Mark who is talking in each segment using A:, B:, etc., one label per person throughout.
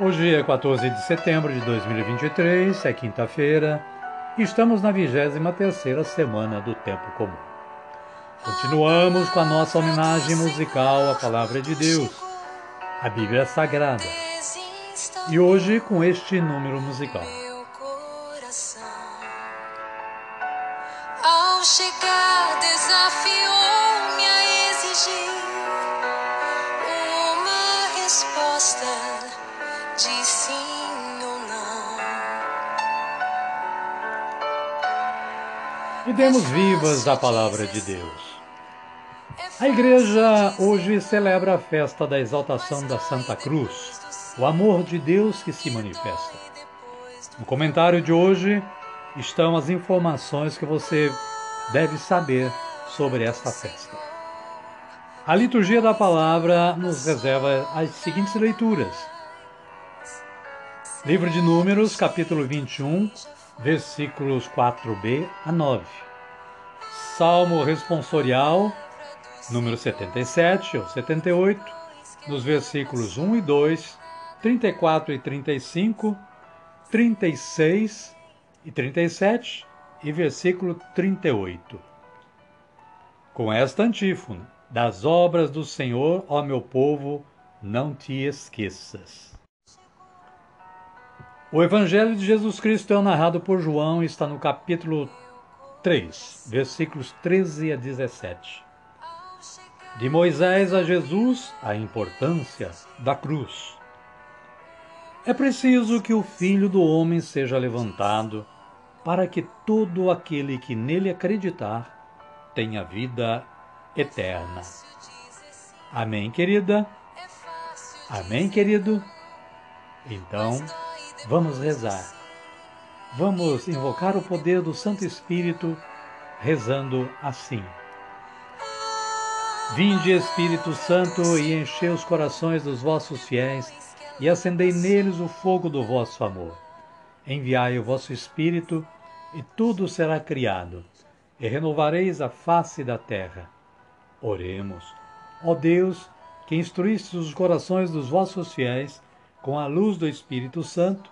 A: Hoje é 14 de setembro de 2023, é quinta-feira, e estamos na 23ª semana do Tempo Comum. Continuamos com a nossa homenagem musical à Palavra de Deus, a Bíblia Sagrada, e hoje com este número musical. Ao chegar desafiou-me a exigir uma resposta de sim ou não. E demos vivas a palavra de Deus. A igreja hoje celebra a festa da exaltação da Santa Cruz, o amor de Deus que se manifesta. No comentário de hoje estão as informações que você deve saber sobre esta festa. A liturgia da palavra nos reserva as seguintes leituras Livro de Números, capítulo 21, versículos 4b a 9. Salmo responsorial, número 77 ou 78, nos versículos 1 e 2, 34 e 35, 36 e 37 e versículo 38. Com esta antífona: Das obras do Senhor, ó meu povo, não te esqueças. O Evangelho de Jesus Cristo é narrado por João e está no capítulo 3, versículos 13 a 17. De Moisés a Jesus, a importância da cruz. É preciso que o Filho do Homem seja levantado, para que todo aquele que nele acreditar tenha vida eterna. Amém, querida? Amém, querido? Então, Vamos rezar. Vamos invocar o poder do Santo Espírito rezando assim. Vinde, Espírito Santo, e enchei os corações dos vossos fiéis e acendei neles o fogo do vosso amor. Enviai o vosso Espírito e tudo será criado, e renovareis a face da terra. Oremos. Ó Deus, que instruíste os corações dos vossos fiéis com a luz do Espírito Santo,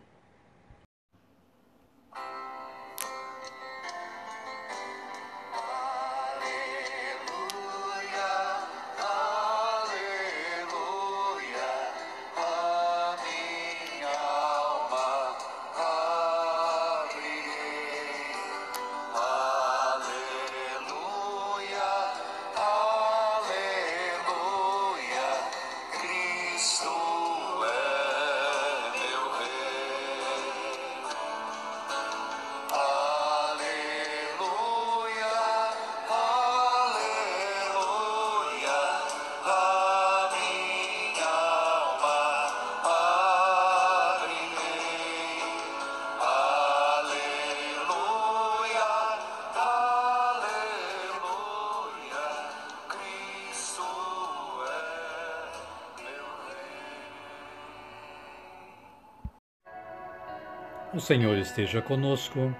A: O Senhor esteja conosco,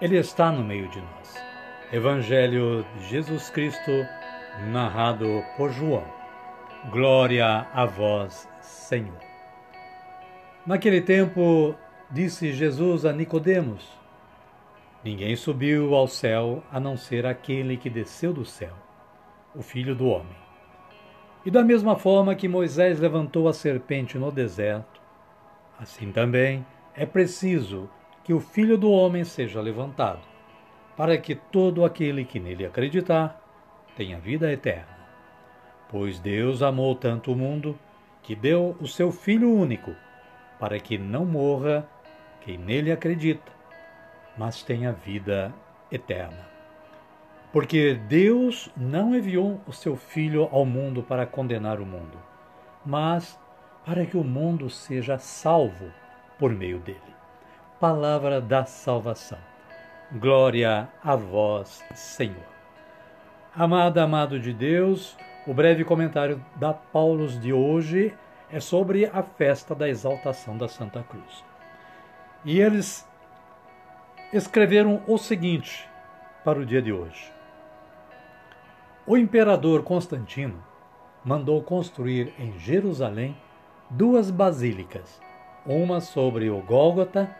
A: Ele está no meio de nós. Evangelho de Jesus Cristo, narrado por João. Glória a vós, Senhor. Naquele tempo, disse Jesus a Nicodemos: Ninguém subiu ao céu a não ser aquele que desceu do céu, o Filho do homem. E da mesma forma que Moisés levantou a serpente no deserto, assim também é preciso que o Filho do Homem seja levantado, para que todo aquele que nele acreditar tenha vida eterna. Pois Deus amou tanto o mundo que deu o seu Filho único, para que não morra quem nele acredita, mas tenha vida eterna. Porque Deus não enviou o seu Filho ao mundo para condenar o mundo, mas para que o mundo seja salvo por meio dele. Palavra da salvação. Glória a vós, Senhor. Amada, amado de Deus, o breve comentário da Paulos de hoje é sobre a festa da exaltação da Santa Cruz. E eles escreveram o seguinte para o dia de hoje: O imperador Constantino mandou construir em Jerusalém duas basílicas uma sobre o Gólgota,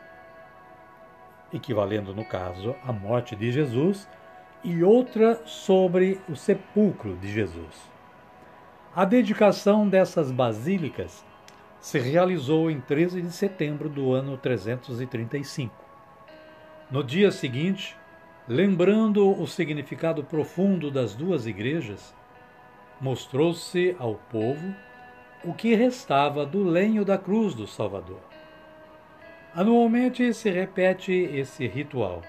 A: equivalendo no caso à morte de Jesus, e outra sobre o sepulcro de Jesus. A dedicação dessas basílicas se realizou em 13 de setembro do ano 335. No dia seguinte, lembrando o significado profundo das duas igrejas, mostrou-se ao povo o que restava do lenho da cruz do Salvador. Anualmente se repete esse ritual.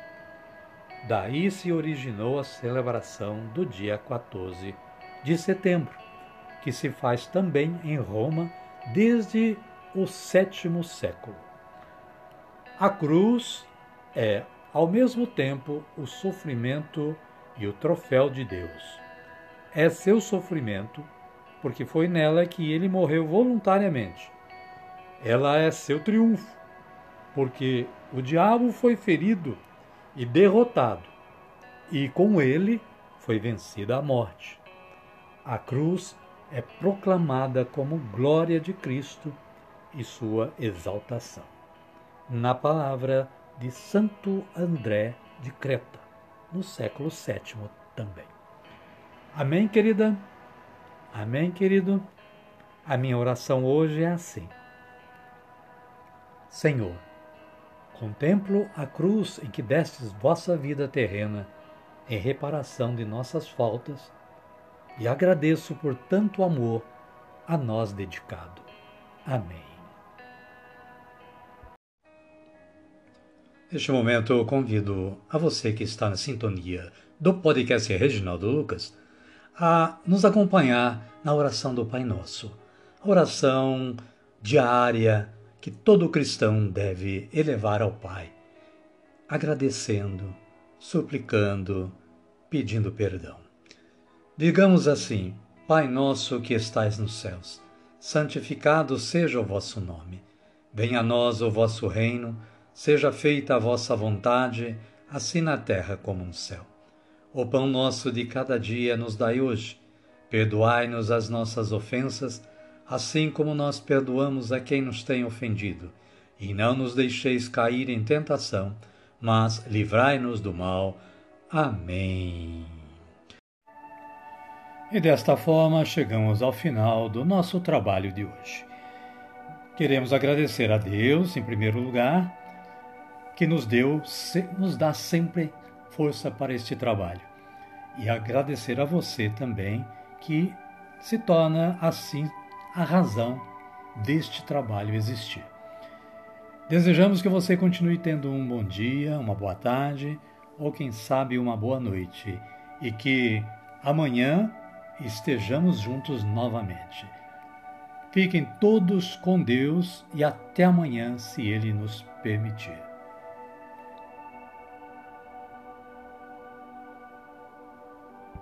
A: Daí se originou a celebração do dia 14 de setembro, que se faz também em Roma desde o sétimo século. A cruz é, ao mesmo tempo, o sofrimento e o troféu de Deus. É seu sofrimento porque foi nela que ele morreu voluntariamente. Ela é seu triunfo, porque o diabo foi ferido e derrotado, e com ele foi vencida a morte. A cruz é proclamada como glória de Cristo e sua exaltação. Na palavra de Santo André de Creta, no século VII também. Amém, querida? Amém, querido? A minha oração hoje é assim: Senhor, contemplo a cruz em que destes vossa vida terrena em reparação de nossas faltas e agradeço por tanto amor a nós dedicado. Amém. Neste momento eu convido a você que está na sintonia do podcast Reginaldo Lucas a nos acompanhar na oração do Pai Nosso, a oração diária que todo cristão deve elevar ao Pai, agradecendo, suplicando, pedindo perdão. Digamos assim: Pai nosso que estais nos céus, santificado seja o vosso nome. Venha a nós o vosso reino, seja feita a vossa vontade, assim na terra como no céu. O pão nosso de cada dia nos dai hoje. Perdoai-nos as nossas ofensas, assim como nós perdoamos a quem nos tem ofendido. E não nos deixeis cair em tentação, mas livrai-nos do mal. Amém. E desta forma chegamos ao final do nosso trabalho de hoje. Queremos agradecer a Deus, em primeiro lugar, que nos deu, nos dá sempre força para este trabalho. E agradecer a você também, que se torna assim a razão deste trabalho existir. Desejamos que você continue tendo um bom dia, uma boa tarde ou, quem sabe, uma boa noite e que amanhã estejamos juntos novamente. Fiquem todos com Deus e até amanhã, se Ele nos permitir.